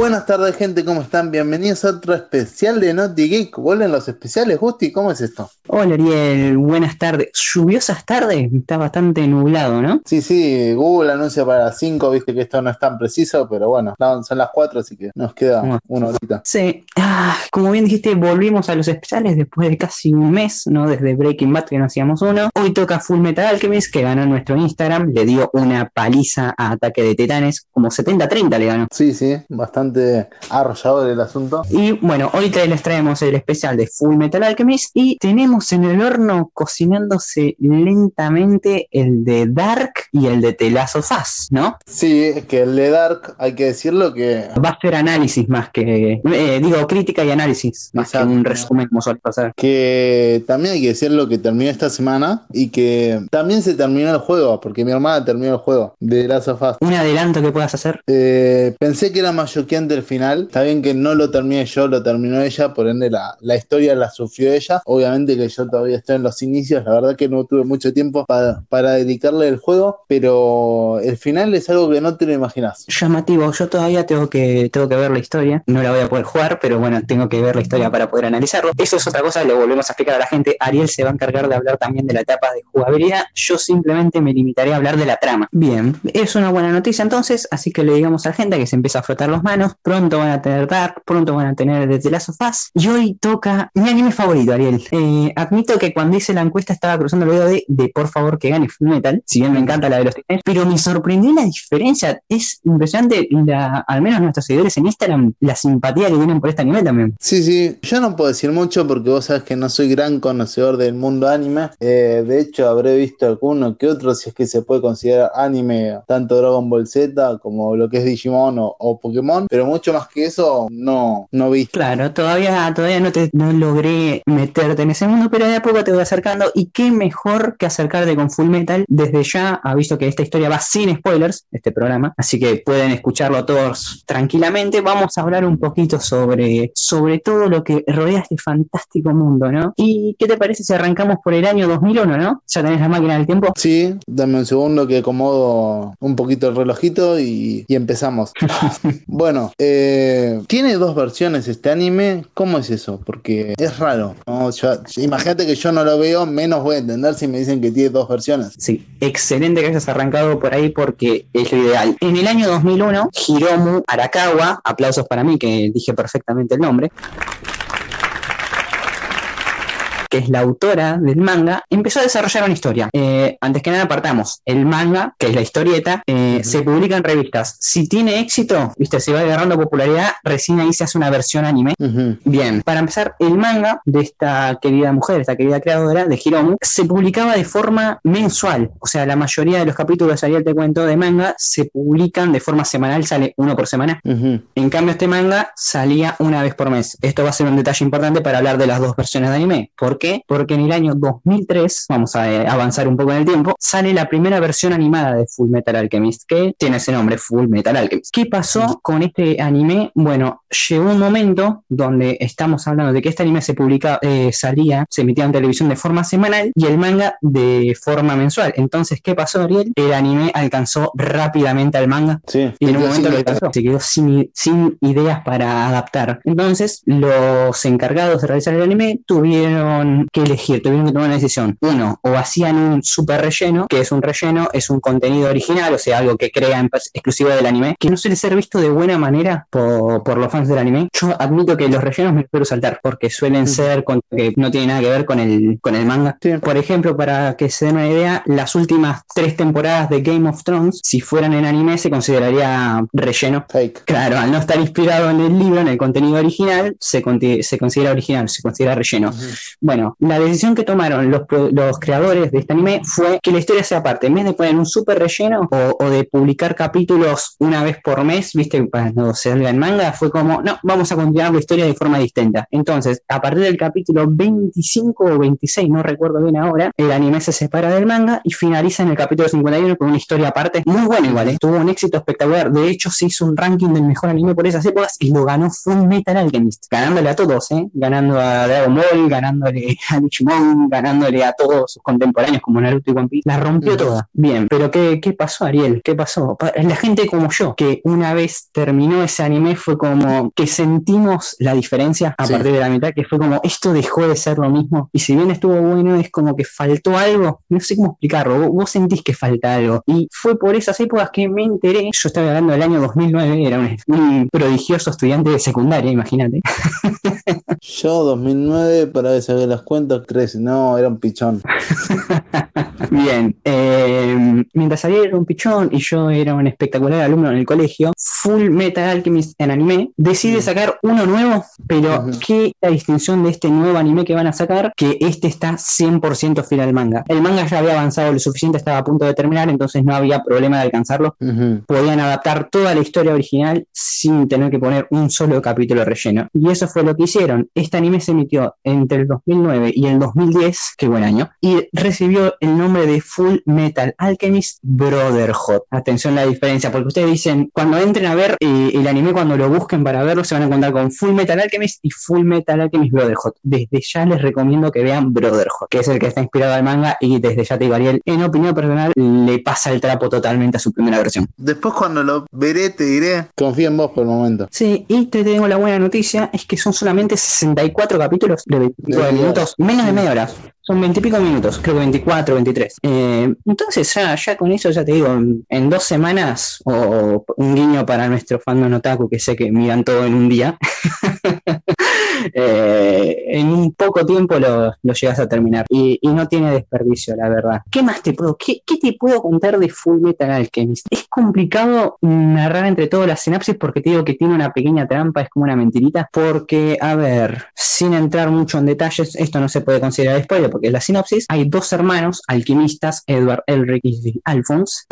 Buenas tardes, gente, ¿cómo están? Bienvenidos a otro especial de Naughty Geek. ¿Vuelven los especiales, Gusti? ¿Cómo es esto? Hola, Ariel. Buenas tardes. ¿Lluviosas tardes? Está bastante nublado, ¿no? Sí, sí, Google anuncia para las 5, viste que esto no es tan preciso, pero bueno, no, son las 4, así que nos queda Bueno. una horita. Sí. Ah, como bien dijiste, volvimos a los especiales después de casi un mes, ¿no? Desde Breaking Bad que no hacíamos uno. Hoy toca Full Metal Alchemist, que ganó nuestro Instagram. Le dio una paliza a Ataque de Titanes. Como 70-30 le ganó. Sí, sí, bastante arrollador el asunto. Y bueno, hoy les traemos el especial de Full Metal Alchemist y tenemos en el horno cocinándose lentamente el de Dark y el de The Last of Us, ¿no? Sí, es que el de Dark, hay que decirlo que Va a ser análisis más que, eh, digo, crítica y análisis, más Exacto. que un resumen como suele pasar. que también hay que decirlo que terminó esta semana y que también se terminó el juego, porque mi hermana terminó el juego de Last of Us. Un adelanto que puedas hacer. Eh, pensé que era más choqueante el final. Está bien que no lo terminé yo, lo terminó ella, por ende la, la historia la sufrió ella. Obviamente que yo todavía estoy en los inicios, la verdad que no tuve mucho tiempo pa- para dedicarle el juego, pero el final es algo que no te lo imaginas. Llamativo, yo todavía tengo que, tengo que ver la historia, no la voy a poder jugar, pero bueno, tengo que ver la historia para poder analizarlo. Eso es otra cosa, lo volvemos a explicar a la gente. Ariel se va a encargar de hablar también de la etapa de jugabilidad, yo simplemente me limitaré a hablar de la trama. Bien, es una buena noticia entonces, así que le digamos a la gente que se empieza a frotar las manos, pronto van a tener Dark, pronto van a tener The Last of Us, y hoy toca mi anime favorito, Ariel. Eh, admito que cuando hice la encuesta estaba cruzando el dedo de, de por favor que gane Full Metal, si bien me encanta la de los titanes, pero me sorprendió la diferencia, es impresionante, la, al menos nuestros seguidores en Instagram, la simpatía que tienen por este anime también. Sí, sí, yo no puedo decir mucho porque vos sabes que no soy gran conocedor del mundo anime. Eh, de hecho, habré visto alguno que otro, si es que se puede considerar anime, tanto Dragon Ball Z como lo que es Digimon o, o Pokémon, pero mucho más que eso no, no vi. Claro, todavía, todavía no, te, no logré meterte en ese mundo, pero de a poco te voy acercando. Y qué mejor que acercarte con Full Metal. Desde ya, aviso que esta historia va sin spoilers, este programa, así que pueden escucharlo todos tranquilamente. Vamos a hablar un poquito sobre, sobre todo lo que rodea este fantástico mundo, ¿no? ¿Y qué te parece si arrancamos por el año 2001, ¿no? Ya tenés la máquina del tiempo. Sí, dame un segundo que acomodo un poquito el relojito y, y empezamos. bueno, eh, tiene dos versiones este anime. ¿Cómo es eso? Porque es raro. ¿no? Yo- imagínate que yo no lo veo, menos voy a entender si me dicen que tiene dos versiones. Sí, excelente que hayas arrancado por ahí porque es lo ideal. En el año 2001, Hiromu Arakawa, aplausos para mí que dije perfectamente el nombre, que es la autora del manga, empezó a desarrollar una historia. Eh, antes que nada partamos, el manga, que es la historieta, eh, se publica en revistas. Si tiene éxito, viste, se va agarrando popularidad, recién ahí se hace una versión anime. Bien, para empezar, el manga de esta querida mujer, esta querida creadora de Hiromu, se publicaba de forma mensual. O sea, la mayoría de los capítulos, ayer te cuento, de manga, se publican de forma semanal, sale uno por semana. En cambio, este manga salía una vez por mes. Esto va a ser un detalle importante para hablar de las dos versiones de anime. ¿Por qué? Porque en el año 2003, vamos a eh, avanzar un poco en el tiempo, sale la primera versión animada de Full Metal Alchemist, que tiene ese nombre, Full Metal Alchemist. ¿Qué pasó con este anime? Bueno, llegó un momento donde estamos hablando de que este anime se publica, eh, salía, se emitía en televisión de forma semanal y el manga de forma mensual. Entonces, ¿qué pasó, Ariel? El anime alcanzó rápidamente al manga Sí. y en un momento lo alcanzó. Se quedó sin, sin ideas para adaptar. Entonces, los encargados de realizar el anime tuvieron que elegir, tuvieron que tomar una decisión. Uno, o hacían un super relleno, que es un relleno, es un contenido original, o sea, algo que crean exclusivo del anime, que no suele ser visto de buena manera por, por los fans del anime. Yo admito que los rellenos me suelo saltar, porque suelen ser con, que no tiene nada que ver con el, con el manga. Sí. Por ejemplo, para que se den una idea, las últimas tres temporadas de Game of Thrones, si fueran en anime, se consideraría relleno. Fake. Claro, al no estar inspirado en el libro, en el contenido original, se, se considera original, se considera relleno. Bueno, la decisión que tomaron los, los creadores de este anime fue que la historia sea aparte. En vez de poner un super relleno o, de publicar capítulos una vez por mes, viste, cuando salga en manga, fue como, no, vamos a continuar la historia de forma distinta. Entonces, a partir del capítulo 25 o 26, no recuerdo bien ahora, el anime se separa del manga y finaliza en el capítulo 51 con una historia aparte. Muy buena igual, ¿eh? tuvo un éxito espectacular. De hecho, se hizo un ranking del mejor anime por esas épocas y lo ganó Full Metal Alchemist, ganándole a todos, ¿eh? ganando a Dragon Ball, ganándole de Digimon ganándole a todos sus contemporáneos como Naruto y One Piece, la rompió toda. Bien, pero ¿qué, ¿qué pasó, Ariel? ¿Qué pasó? La gente como yo, que una vez terminó ese anime, fue como que sentimos la diferencia a partir de la mitad, que fue como esto dejó de ser lo mismo. Y si bien estuvo bueno, es como que faltó algo. No sé cómo explicarlo. Vos, sentís que falta algo. Y fue por esas épocas que me enteré. Yo estaba hablando del año 2009, era un, un prodigioso estudiante de secundaria, imagínate. Yo 2009, para que se las cuentas, 13, no, era un pichón. Bien, eh, mientras Ariel era un pichón y yo era un espectacular alumno en el colegio, Full Metal Alchemist en anime decide sacar uno nuevo, pero ¿qué la distinción de este nuevo anime que van a sacar? Que este está 100% fiel al manga. El manga ya había avanzado lo suficiente, estaba a punto de terminar, entonces no había problema de alcanzarlo. Podían adaptar toda la historia original sin tener que poner un solo capítulo relleno. Y eso fue lo que hicieron. Este anime se emitió entre el 2009 y el 2010, qué buen año, y recibió el nombre de Full Metal Alchemist Brotherhood. Atención a la diferencia, porque ustedes dicen, cuando entren a ver eh, el anime, cuando lo busquen para verlo, se van a encontrar con Full Metal Alchemist y Full Metal Alchemist Brotherhood. Desde ya les recomiendo que vean Brotherhood, que es el que está inspirado al manga y desde ya te digo, Ariel, en opinión personal, le pasa el trapo totalmente a su primera versión. Después cuando lo veré te diré, confío en vos por el momento. Sí, y te tengo la buena noticia, es que son solamente 64 capítulos de 25 minutos, menos de media hora. Son 20 y pico minutos, creo que 24, 23. Eh, entonces ya, ya con eso ya te digo, en, dos semanas, o un guiño para nuestro fandom otaku que sé que miran todo en un día, eh, en un poco tiempo lo, llegas a terminar. Y, no tiene desperdicio, la verdad. ¿Qué más te puedo, qué, te puedo contar de Full Metal Alchemist? Es complicado narrar entre todas las sinapsis porque te digo que tiene una pequeña trampa, es como una mentirita. Porque, a ver, sin entrar mucho en detalles, esto no se puede considerar spoiler porque es la sinopsis. Hay dos hermanos alquimistas, Edward Elric y Alphonse,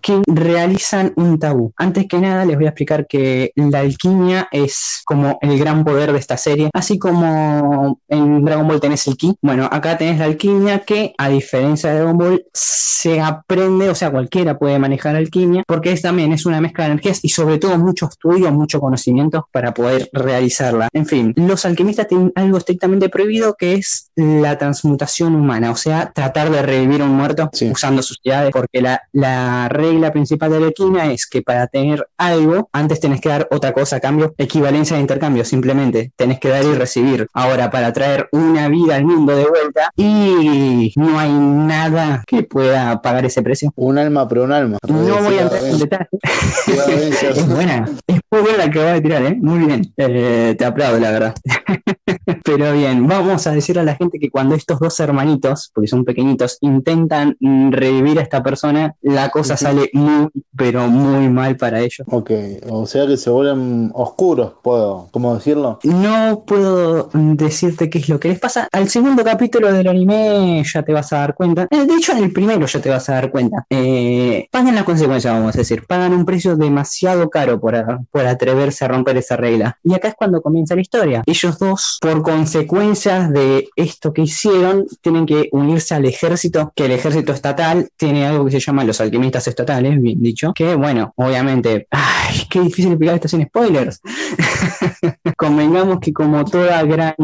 que realizan un tabú. Antes que nada, les voy a explicar que la alquimia es como el gran poder de esta serie Así como en Dragon Ball tenés el ki, bueno, acá tenés la alquimia que, a diferencia de Dragon Ball, se aprende, o sea, cualquiera puede manejar alquimia, porque es, también es una mezcla de energías y sobre todo mucho estudio, mucho conocimiento para poder realizarla. En fin, los alquimistas tienen algo estrictamente prohibido que es la transmutación humana, o sea, tratar de revivir a un muerto usando sus ciudades, porque la, la regla principal de la alquimia es que para tener algo, antes tenés que dar otra cosa a cambio, equivalencia de intercambio, simplemente. Tenés que dar y recibir. Ahora, para traer una vida al mundo de vuelta y no hay nada que pueda pagar ese precio. Un alma pero un alma. No voy a entrar en detalle. es buena, es muy buena la que voy a tirar, ¿eh? Muy bien. Eh, te aplaudo, la verdad. pero bien, vamos a decir a la gente que cuando estos dos hermanitos, porque son pequeñitos, intentan revivir a esta persona, la cosa sale muy, pero muy mal para ellos. Ok, o sea que se vuelven oscuros, ¿puedo? ¿Cómo decirlo? No puedo decirte qué es lo que les pasa. Al segundo capítulo del anime ya te vas a dar cuenta. Eh, de hecho, en el primero ya te vas a dar cuenta. Eh, pagan las consecuencias, vamos a decir. Pagan un precio demasiado caro por, por atreverse a romper esa regla. Y acá es cuando comienza la historia. Ellos dos, por consecuencias de esto que hicieron, tienen que unirse al ejército, que el ejército estatal tiene algo que se llama los alquimistas estatales, bien dicho. Que bueno, obviamente, ay, qué difícil explicar esto sin spoilers. Convengamos que como toda gran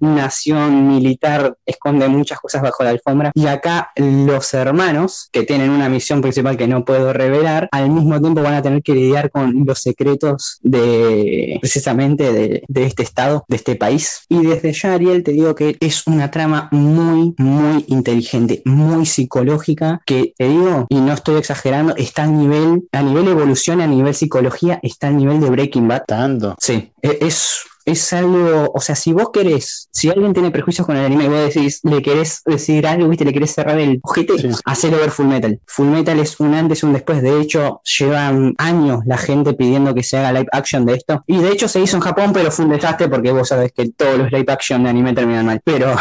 nación militar esconde muchas cosas bajo la alfombra y acá los hermanos que tienen una misión principal que no puedo revelar al mismo tiempo van a tener que lidiar con los secretos de precisamente de, de este estado de este país y desde ya Ariel te digo que es una trama muy muy inteligente muy psicológica que te digo y no estoy exagerando está a nivel a nivel evolución a nivel psicología está al nivel de Breaking Bad. Tanto. Sí e, es es algo, o sea, si vos querés, si alguien tiene prejuicios con el anime y vos decís, le querés decir algo, viste, le querés cerrar el ojete, hacelo ver Full Metal. Full Metal es un antes y un después, de hecho, llevan años la gente pidiendo que se haga live action de esto, y de hecho se hizo en Japón, pero fue un desastre porque vos sabés que todos los live action de anime terminan mal, pero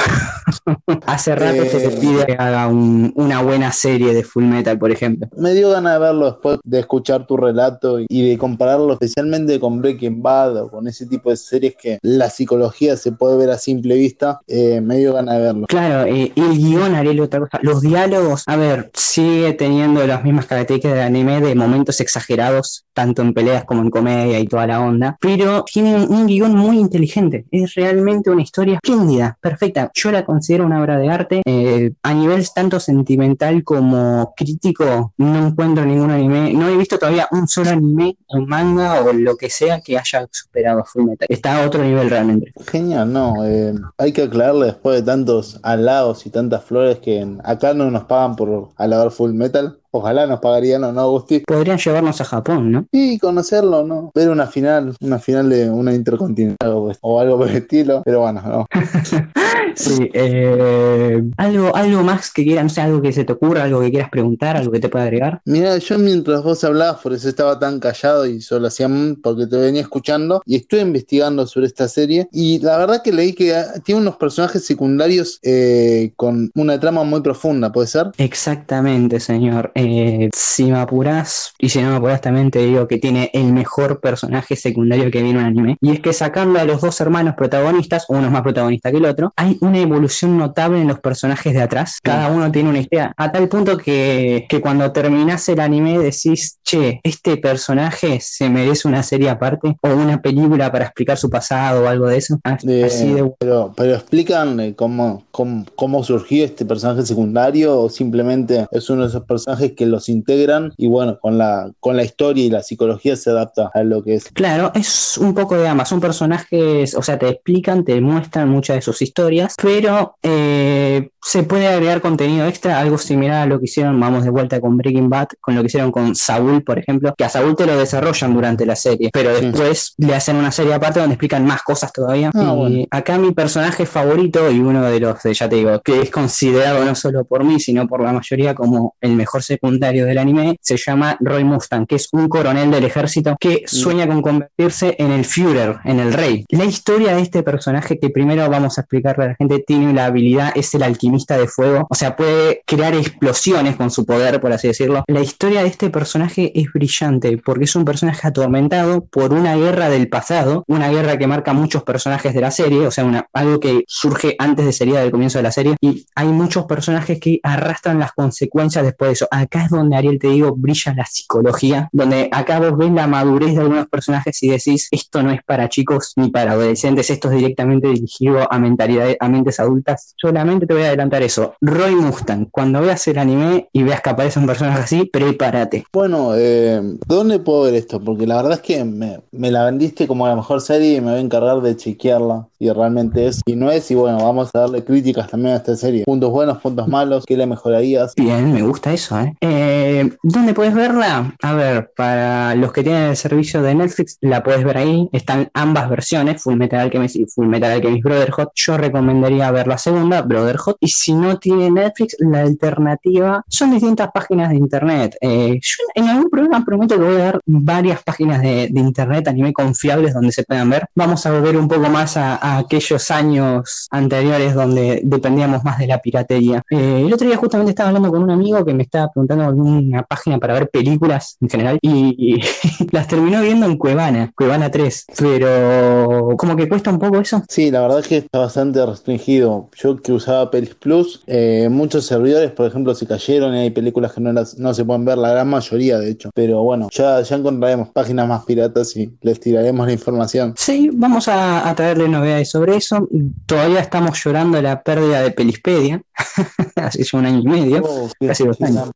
hace rato se te pide que haga una buena serie de Full Metal, por ejemplo. Me dio ganas de verlo después de escuchar tu relato y de compararlo especialmente con Breaking Bad o con ese tipo de series que la psicología se puede ver a simple vista, eh, me dio de verlo. Claro, eh, el guion, Ariel, otra cosa. Los diálogos, a ver, sigue teniendo las mismas características del anime de momentos exagerados, tanto en peleas como en comedia y toda la onda, pero tiene un, un guion muy inteligente. Es realmente una historia espléndida, perfecta. Yo la considero una obra de arte. eh, a nivel tanto sentimental como crítico, no encuentro ningún anime. No he visto todavía un solo anime o manga o lo que sea que haya superado a Full Metal. Está otro nivel realmente. Genial, no. eh, hay que aclararle después de tantos halagos y tantas flores que acá no nos pagan por alabar full metal. Ojalá nos pagarían o no, Agustín. Podrían llevarnos a Japón, ¿no? Y conocerlo, ¿no? Ver una final, una final de una intercontinental o- o algo por el estilo. Pero bueno, no. Sí, eh, algo, algo más que quieras, no sé, algo que se te ocurra, algo que quieras preguntar, algo que te pueda agregar. Mira, yo mientras vos hablabas, por eso estaba tan callado y solo hacía mm, porque te venía escuchando y estuve investigando sobre esta serie y la verdad que leí que ah, tiene unos personajes secundarios eh, con una trama muy profunda, ¿puede ser? Exactamente, señor. Eh, si me apurás, y si no me apurás también te digo que tiene el mejor personaje secundario que viene un anime. Y es que sacando a los dos hermanos protagonistas, uno es más protagonista que el otro, hay una evolución notable en los personajes de atrás. Cada uno tiene una historia, a tal punto que, que cuando terminás el anime decís, che, este personaje se merece una serie aparte o una película para explicar su pasado o algo de eso. Así De- así de pero, pero explican eh, cómo, cómo, cómo surgió este personaje secundario o simplemente es uno de esos personajes que los integran y bueno, con la, con la historia y la psicología se adapta a lo que es. Claro, es un poco de ambas. Son personajes, o sea, te explican, te muestran muchas de sus historias, pero eh, se puede agregar contenido extra, algo similar a lo que hicieron, vamos de vuelta con Breaking Bad, con lo que hicieron con Saúl, por ejemplo, que a Saúl te lo desarrollan durante la serie, pero Sí. después le hacen una serie aparte donde explican más cosas todavía. Ah, y bueno. acá mi personaje favorito y uno de los, de, ya te digo, que es considerado no solo por mí, sino por la mayoría como el mejor secundario del anime, se llama Roy Mustang, que es un coronel del ejército que sueña con convertirse en el Führer, en el rey. La historia de este personaje, que primero vamos a explicarle a la gente, tiene la habilidad, es el alquimista de fuego, o sea, puede crear explosiones con su poder, por así decirlo. La historia de este personaje es brillante, porque es un personaje atormentado por una guerra del pasado, una guerra que marca muchos personajes de la serie, o sea, algo que surge antes de sería del comienzo de la serie, y hay muchos personajes que arrastran las consecuencias después de eso. Acá es donde Ariel te digo, brilla la psicología, donde acá vos ves la madurez de algunos personajes y decís, esto no es para chicos ni para adolescentes, esto es directamente dirigido a mentalidades, a mentes adultas. Solamente te voy a eso. Roy Mustang, cuando veas el anime y veas que aparece un personaje así, prepárate. Bueno, eh, ¿dónde puedo ver esto? Porque la verdad es que me, me la vendiste como la mejor serie y me voy a encargar de chequearla si realmente es. Y no es, y bueno, vamos a darle críticas también a esta serie. Puntos buenos, puntos malos, ¿qué le mejorarías? Bien, me gusta eso, ¿eh? Eh, ¿Dónde puedes verla? A ver, para los que tienen el servicio de Netflix, la puedes ver ahí. Están ambas versiones, Full Metal Alchemist y Full Metal Alchemist Brotherhood. Yo recomendaría ver la segunda, Brotherhood. Y si no tiene Netflix, la alternativa son distintas páginas de internet. Eh, yo en algún programa prometo que voy a dar varias páginas de, de internet anime confiables donde se puedan ver. Vamos a volver un poco más a aquellos años anteriores donde dependíamos más de la piratería. Eh, el otro día justamente estaba hablando con un amigo que me estaba preguntando alguna página para ver películas en general y, y las terminó viendo en Cuevana, Cuevana 3, pero como que cuesta un poco eso. Sí, la verdad es que está bastante restringido. Yo que usaba Pelis Plus, eh, muchos servidores, por ejemplo, se cayeron y hay películas que no, las, no se pueden ver, la gran mayoría de hecho. Pero bueno, ya, ya encontraremos páginas más piratas y les tiraremos la información. Sí, vamos a, a traerle novedades sobre eso. Todavía estamos llorando la pérdida de Pelispedia, hace un año y medio. Oh, qué- Casi dos años.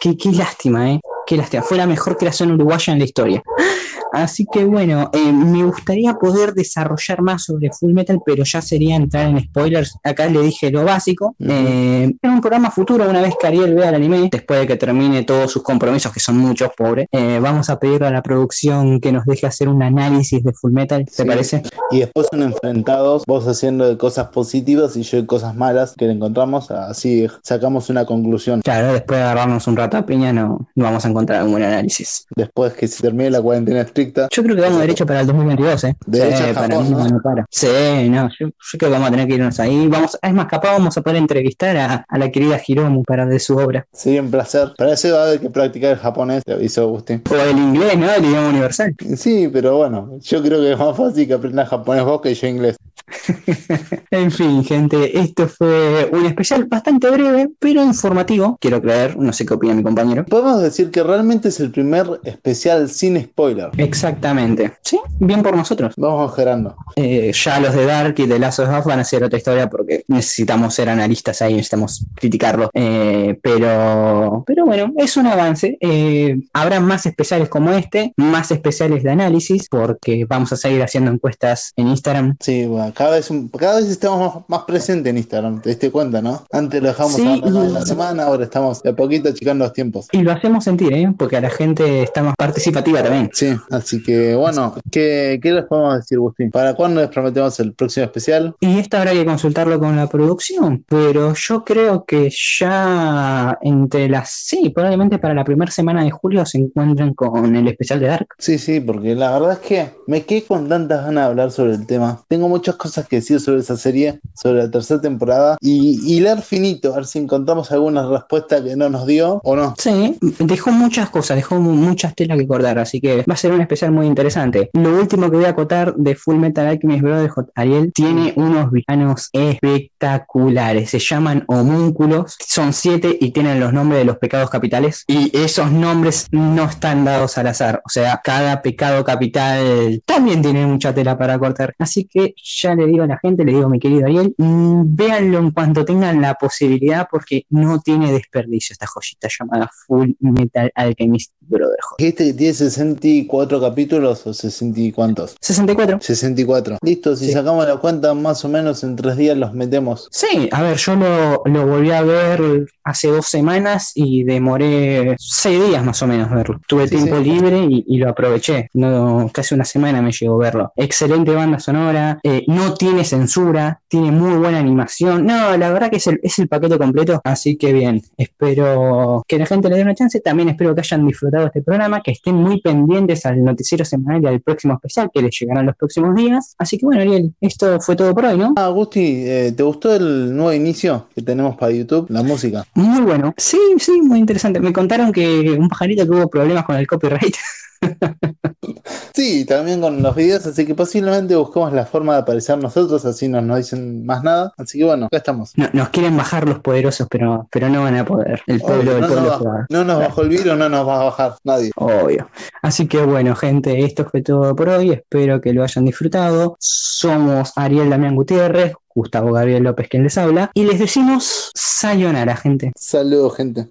Qué, qué lástima, ¿eh? Qué lástima. Fue la mejor creación uruguaya en la historia. Así que bueno, eh, me gustaría poder desarrollar más sobre Full Metal, pero ya sería entrar en spoilers. Acá le dije lo básico. Eh, en un programa futuro, una vez que Ariel vea el anime, después de que termine todos sus compromisos, que son muchos, pobre, eh, vamos a pedirle a la producción que nos deje hacer un análisis de Full Metal, ¿te Sí. parece? Y después son enfrentados, vos haciendo de cosas positivas y yo de cosas malas que le encontramos, así sacamos una conclusión. Claro, después de agarrarnos un rato a piña, no, no vamos a encontrar un buen análisis. Después que se termine la cuarentena estricta. Yo creo que vamos derecho para el 2022, ¿eh? De hecho, Sí, para Japón, mí ¿no? para. Sí, no, yo, yo creo que vamos a tener que irnos ahí. Vamos, es más, capaz vamos a poder entrevistar a, a la querida Hiromu para de su obra. Sería un placer. Para eso va a haber que practicar el japonés, te aviso Agustín. O el inglés, ¿no? El idioma universal. Sí, pero bueno, yo creo que es más fácil que aprendas japonés vos que yo inglés. En fin, gente, esto fue un especial bastante breve, pero informativo. Quiero creer, no sé qué opina mi compañero. Podemos decir que realmente es el primer especial sin spoiler. Exactamente. Sí, bien por nosotros. Vamos gerando. Eh, ya los de Dark y de Last of Us van a ser otra historia porque necesitamos ser analistas ahí, necesitamos criticarlo. Eh, pero, pero bueno, es un avance. Eh, habrá más especiales como este, más especiales de análisis, porque vamos a seguir haciendo encuestas en Instagram. Sí, bueno, cada vez, un- cada vez estamos más, más presentes en Instagram, te diste cuenta, ¿no? Antes lo dejamos Sí, a la, y- la semana, ahora estamos de a poquito achicando los tiempos. Y lo hacemos sentir, ¿eh? porque a la gente está más participativa también. Sí, así que bueno, ¿qué, qué les podemos decir, Agustín? ¿Para cuándo les prometemos el próximo especial? Y esto habrá que consultarlo con la producción, pero yo creo que ya entre las... Sí, probablemente para la primera semana de julio se encuentren con el especial de Dark. Sí, sí, porque la verdad es que me quedé con tantas ganas de hablar sobre el tema. Tengo muchas cosas que decir sobre esa serie, sobre la tercera temporada, y, leer finito, a ver si encontramos alguna respuesta que no nos dio o no. Sí, dejó muchas cosas, dejó mu- muchas telas que cortar, así que va a ser un especial muy interesante. Lo último que voy a acotar de Full Metal Alchemist Brotherhood, Ariel, tiene unos villanos espectaculares. Se llaman homúnculos, son siete y tienen los nombres de los pecados capitales. Y esos nombres no están dados al azar. O sea, cada pecado capital también tiene mucha tela para cortar. Así que ya le digo a la gente, le digo a mi querido Ariel, mm, véanlo en cuanto tengan la posibilidad porque no tiene desperdicio esta joyita llamada Full Metal Alchemist Brotherhood. ¿Dijiste que tiene 64 capítulos o 60 y cuántos? 64. 64. Listo, si Sí. sacamos la cuenta, más o menos en tres días los metemos. Sí, a ver, yo lo, lo volví a ver hace dos semanas y demoré seis días más o menos verlo. Tuve Sí, tiempo sí. libre y, y lo aproveché. No, casi una semana me llegó a verlo. Excelente banda sonora, eh, no tiene censura, tiene muy buena animación. No, la verdad que es el, es el paquete completo, así que bien. Espero que la gente le dé una chance. También espero que hayan disfrutado este programa, que estén muy pendientes al noticiero semanal y al próximo especial que les llegarán los próximos días. Así que bueno, Ariel, esto fue todo por hoy, ¿no? Ah, Gusti, eh, ¿te gustó el nuevo inicio que tenemos para YouTube? La música. Muy bueno. Sí, sí, muy interesante. Me contaron que un pajarito que hubo problemas con el copyright. Sí, también con los videos, así que posiblemente busquemos la forma de aparecer nosotros, así no nos dicen más nada. Así que bueno, acá estamos. No- nos quieren bajar los poderosos, pero, pero no van a poder. El pueblo Obvio, del no, pueblo nos va. no nos bajó el virus, no nos va a bajar nadie. Obvio. Así que bueno, gente, esto fue todo por hoy. Espero que lo hayan disfrutado. Somos Ariel Damián Gutiérrez, Gustavo Gabriel López quien les habla. Y les decimos sayonara, gente. Saludos, gente.